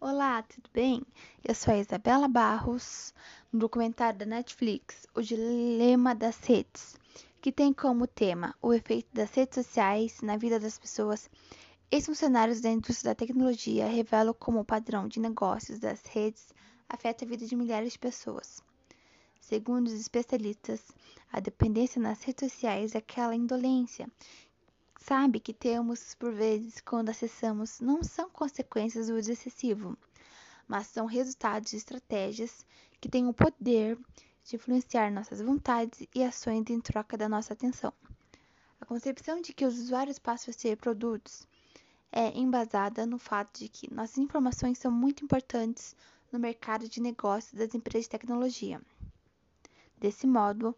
Olá, tudo bem? Eu sou a Isabela Barros, no documentário da Netflix O Dilema das Redes, que tem como tema o efeito das redes sociais na vida das pessoas. Ex-funcionários da indústria da tecnologia revelam como o padrão de negócios das redes afeta a vida de milhares de pessoas. Segundo os especialistas, a dependência nas redes sociais é aquela indolência sabe que temos por vezes quando acessamos não são consequências do uso excessivo, mas são resultados de estratégias que têm o poder de influenciar nossas vontades e ações em troca da nossa atenção. A concepção de que os usuários passam a ser produtos é embasada no fato de que nossas informações são muito importantes no mercado de negócios das empresas de tecnologia. Desse modo,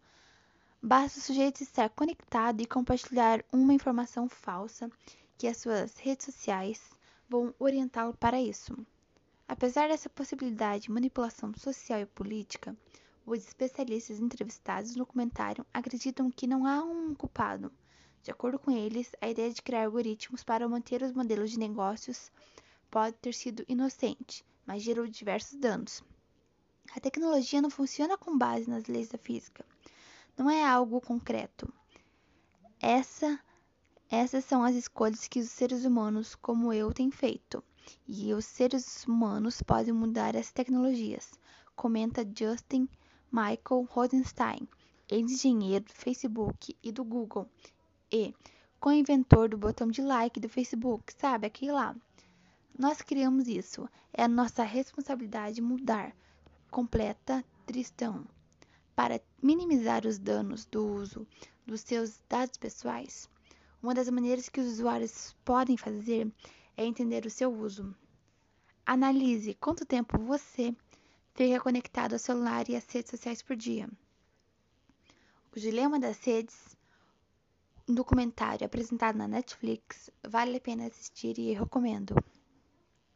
Basta o sujeito estar conectado e compartilhar uma informação falsa que as suas redes sociais vão orientá-lo para isso. Apesar dessa possibilidade de manipulação social e política, os especialistas entrevistados no documentário acreditam que não há um culpado. De acordo com eles, a ideia de criar algoritmos para manter os modelos de negócios pode ter sido inocente, mas gerou diversos danos. A tecnologia não funciona com base nas leis da física não é algo concreto. Essa, essas são as escolhas que os seres humanos, como eu, têm feito. E os seres humanos podem mudar as tecnologias, comenta Justin Michael Rosenstein, ex-engenheiro do Facebook e do Google, e co-inventor do botão de like do Facebook, sabe aquele lá? Nós criamos isso, é a nossa responsabilidade mudar. Completa Tristão para minimizar os danos do uso dos seus dados pessoais, uma das maneiras que os usuários podem fazer é entender o seu uso. Analise quanto tempo você fica conectado ao celular e às redes sociais por dia. O Dilema das Redes, um documentário apresentado na Netflix, vale a pena assistir e recomendo.